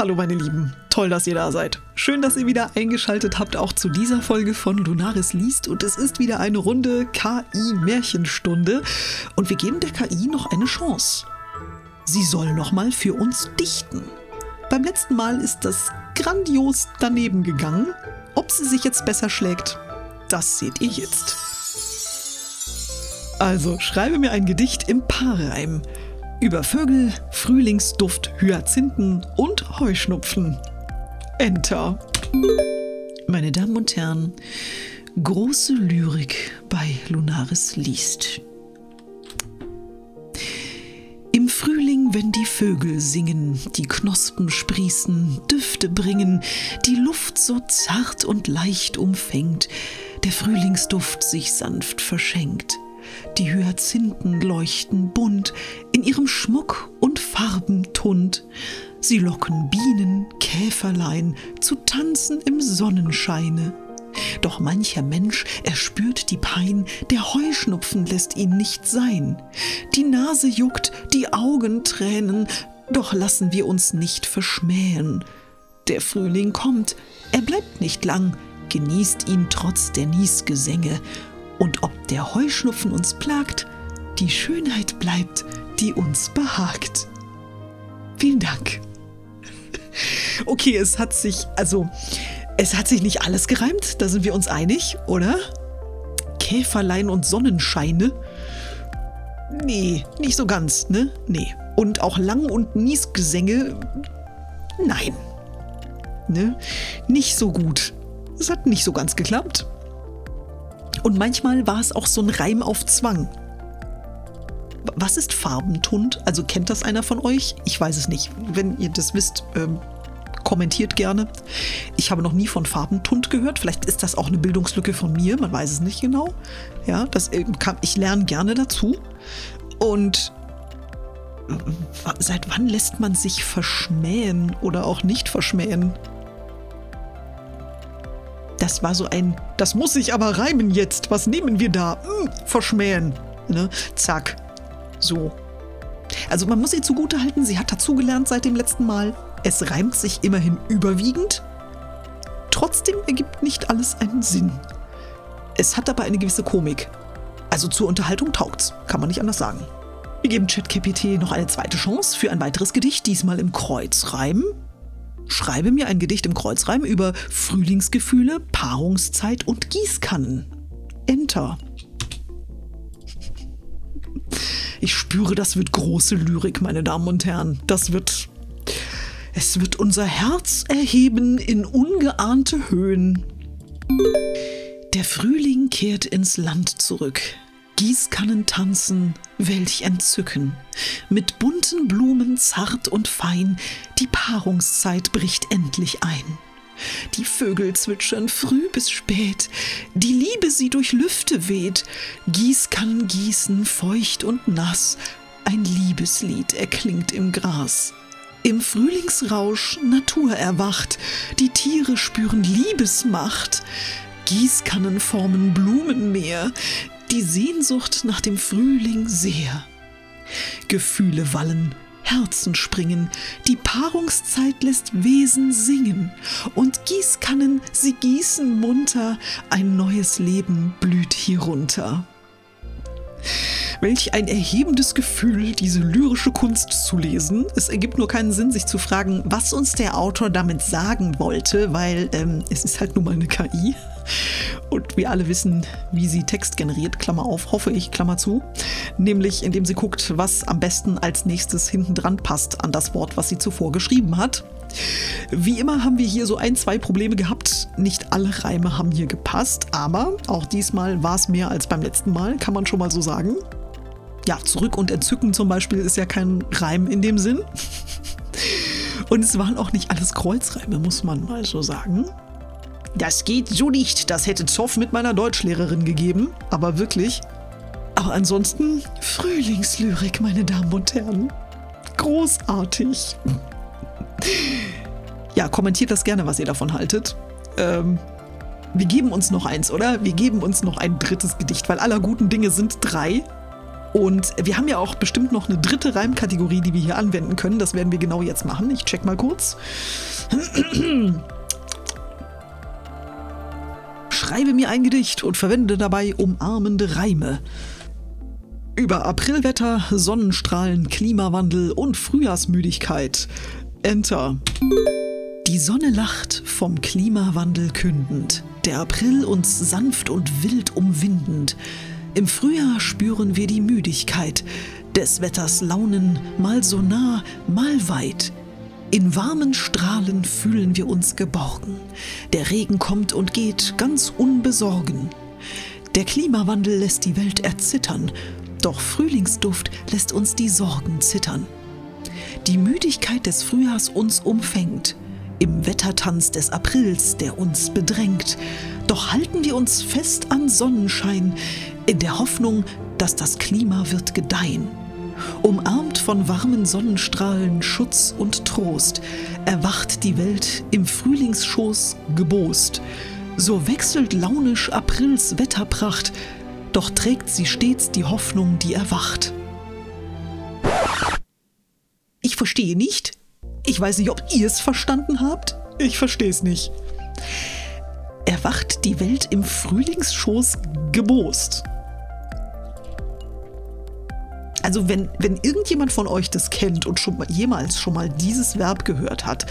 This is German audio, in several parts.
Hallo meine Lieben, toll, dass ihr da seid. Schön, dass ihr wieder eingeschaltet habt, auch zu dieser Folge von Lunaris liest. Und es ist wieder eine Runde KI-Märchenstunde. Und wir geben der KI noch eine Chance. Sie soll nochmal für uns dichten. Beim letzten Mal ist das grandios daneben gegangen. Ob sie sich jetzt besser schlägt, das seht ihr jetzt. Also schreibe mir ein Gedicht im Paarreim. Über Vögel, Frühlingsduft, Hyazinthen und Heuschnupfen. Enter. Meine Damen und Herren, große Lyrik bei Lunaris liest. Im Frühling, wenn die Vögel singen, die Knospen sprießen, Düfte bringen, die Luft so zart und leicht umfängt, der Frühlingsduft sich sanft verschenkt – die Hyazinthen leuchten bunt, in ihrem Schmuck und Farben tunt. Sie locken Bienen, Käferlein zu tanzen im Sonnenscheine. Doch mancher Mensch erspürt die Pein, der Heuschnupfen lässt ihn nicht sein. Die Nase juckt, die Augen tränen, doch lassen wir uns nicht verschmähen. Der Frühling kommt, er bleibt nicht lang, genießt ihn trotz der Niesgesänge und ob der Heuschnupfen uns plagt, die Schönheit bleibt, die uns behagt. Vielen Dank. Okay, es hat sich, also, es hat sich nicht alles gereimt, da sind wir uns einig, oder? Käferlein und Sonnenscheine? Nee, nicht so ganz, ne? Nee. Und auch Lang- und Niesgesänge? Nein. Ne? Nicht so gut. Es hat nicht so ganz geklappt. Und manchmal war es auch so ein Reim auf Zwang. Was ist Farbentund? Also kennt das einer von euch? Ich weiß es nicht. Wenn ihr das wisst, ähm, kommentiert gerne. Ich habe noch nie von Farbentund gehört. Vielleicht ist das auch eine Bildungslücke von mir. Man weiß es nicht genau. Ja, das äh, kann, ich lerne gerne dazu. Und seit wann lässt man sich verschmähen oder auch nicht verschmähen? Das war so ein, das muss sich aber reimen jetzt. Was nehmen wir da? Hm, verschmähen. Ne? Zack. So. Also man muss ihr zugutehalten, sie hat dazugelernt seit dem letzten Mal. Es reimt sich immerhin überwiegend. Trotzdem ergibt nicht alles einen Sinn. Es hat aber eine gewisse Komik. Also zur Unterhaltung taugt's, kann man nicht anders sagen. Wir geben ChatGPT noch eine zweite Chance für ein weiteres Gedicht, diesmal im Kreuzreim. Schreibe mir ein Gedicht im Kreuzreim über Frühlingsgefühle, Paarungszeit und Gießkannen. Enter. Ich spüre, das wird große Lyrik, meine Damen und Herren. Das wird. Es wird unser Herz erheben in ungeahnte Höhen. Der Frühling kehrt ins Land zurück. Gießkannen tanzen, welch Entzücken. Mit bunten Blumen zart und fein, die Paarungszeit bricht endlich ein. Die Vögel zwitschern früh bis spät, die Liebe sie durch Lüfte weht, Gießkannen gießen feucht und nass, ein Liebeslied erklingt im Gras. Im Frühlingsrausch Natur erwacht, die Tiere spüren Liebesmacht, Gießkannen formen Blumenmeer, die Sehnsucht nach dem Frühling sehr. Gefühle wallen, Herzen springen, die Paarungszeit lässt Wesen singen, und Gießkannen, sie gießen munter, ein neues Leben blüht hierunter. Welch ein erhebendes Gefühl, diese lyrische Kunst zu lesen. Es ergibt nur keinen Sinn, sich zu fragen, was uns der Autor damit sagen wollte, weil ähm, es ist halt nun mal eine KI. Und wir alle wissen, wie sie Text generiert, Klammer auf, hoffe ich, Klammer zu. Nämlich indem sie guckt, was am besten als nächstes hinten dran passt an das Wort, was sie zuvor geschrieben hat. Wie immer haben wir hier so ein, zwei Probleme gehabt. Nicht alle Reime haben hier gepasst, aber auch diesmal war es mehr als beim letzten Mal, kann man schon mal so sagen. Ja, zurück und entzücken zum Beispiel ist ja kein Reim in dem Sinn. Und es waren auch nicht alles Kreuzreime, muss man mal so sagen. Das geht so nicht. Das hätte Zoff mit meiner Deutschlehrerin gegeben. Aber wirklich. Aber ansonsten Frühlingslyrik, meine Damen und Herren. Großartig. Ja, kommentiert das gerne, was ihr davon haltet. Ähm, wir geben uns noch eins, oder? Wir geben uns noch ein drittes Gedicht, weil aller guten Dinge sind drei. Und wir haben ja auch bestimmt noch eine dritte Reimkategorie, die wir hier anwenden können. Das werden wir genau jetzt machen. Ich check mal kurz. Schreibe mir ein Gedicht und verwende dabei umarmende Reime. Über Aprilwetter, Sonnenstrahlen, Klimawandel und Frühjahrsmüdigkeit. Enter. Die Sonne lacht, vom Klimawandel kündend, der April uns sanft und wild umwindend. Im Frühjahr spüren wir die Müdigkeit, des Wetters Launen mal so nah, mal weit. In warmen Strahlen fühlen wir uns geborgen. Der Regen kommt und geht ganz unbesorgen. Der Klimawandel lässt die Welt erzittern, doch Frühlingsduft lässt uns die Sorgen zittern. Die Müdigkeit des Frühjahrs uns umfängt, im Wettertanz des Aprils, der uns bedrängt. Doch halten wir uns fest an Sonnenschein, in der Hoffnung, dass das Klima wird gedeihen. Umarmt von warmen Sonnenstrahlen, Schutz und Trost, erwacht die Welt im Frühlingsschoß gebost. So wechselt launisch Aprils Wetterpracht, doch trägt sie stets die Hoffnung, die erwacht. Ich verstehe nicht, ich weiß nicht, ob ihr es verstanden habt. Ich verstehe es nicht. Erwacht die Welt im Frühlingsschoß gebost. Also wenn, wenn irgendjemand von euch das kennt und schon mal, jemals schon mal dieses Verb gehört hat,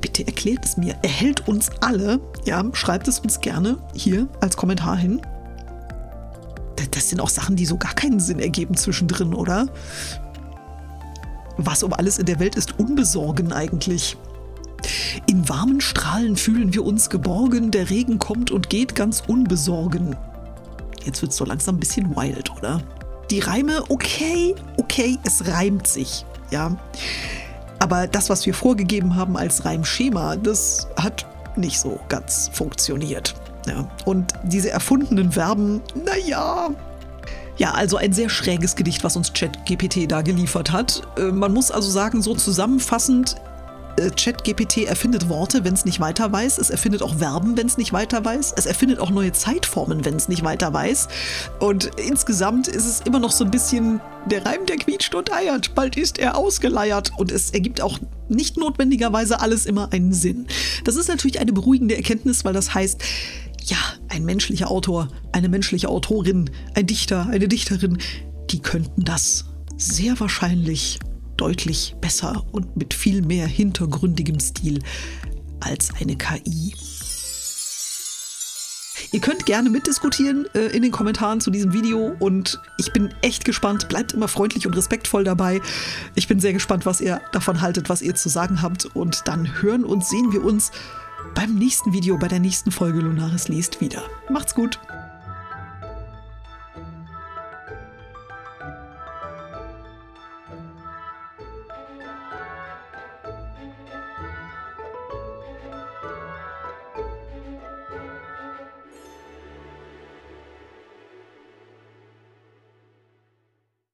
bitte erklärt es mir. Er hält uns alle, ja, schreibt es uns gerne hier als Kommentar hin. Das sind auch Sachen, die so gar keinen Sinn ergeben zwischendrin, oder? Was um alles in der Welt ist unbesorgen eigentlich? In warmen Strahlen fühlen wir uns geborgen, der Regen kommt und geht ganz unbesorgen. Jetzt wird es so langsam ein bisschen wild, oder? Die Reime, okay, okay, es reimt sich, ja. Aber das, was wir vorgegeben haben als Reimschema, das hat nicht so ganz funktioniert. Ja. Und diese erfundenen Verben, naja, ja, also ein sehr schräges Gedicht, was uns ChatGPT da geliefert hat. Äh, man muss also sagen, so zusammenfassend, ChatGPT erfindet Worte, wenn es nicht weiter weiß. Es erfindet auch Verben, wenn es nicht weiter weiß. Es erfindet auch neue Zeitformen, wenn es nicht weiter weiß. Und insgesamt ist es immer noch so ein bisschen der Reim, der quietscht und eiert. Bald ist er ausgeleiert. Und es ergibt auch nicht notwendigerweise alles immer einen Sinn. Das ist natürlich eine beruhigende Erkenntnis, weil das heißt, ja, ein menschlicher Autor, eine menschliche Autorin, ein Dichter, eine Dichterin, die könnten das sehr wahrscheinlich deutlich besser und mit viel mehr hintergründigem Stil als eine KI. Ihr könnt gerne mitdiskutieren äh, in den Kommentaren zu diesem Video und ich bin echt gespannt. Bleibt immer freundlich und respektvoll dabei. Ich bin sehr gespannt, was ihr davon haltet, was ihr zu sagen habt und dann hören und sehen wir uns beim nächsten Video, bei der nächsten Folge Lunaris liest wieder. Macht's gut!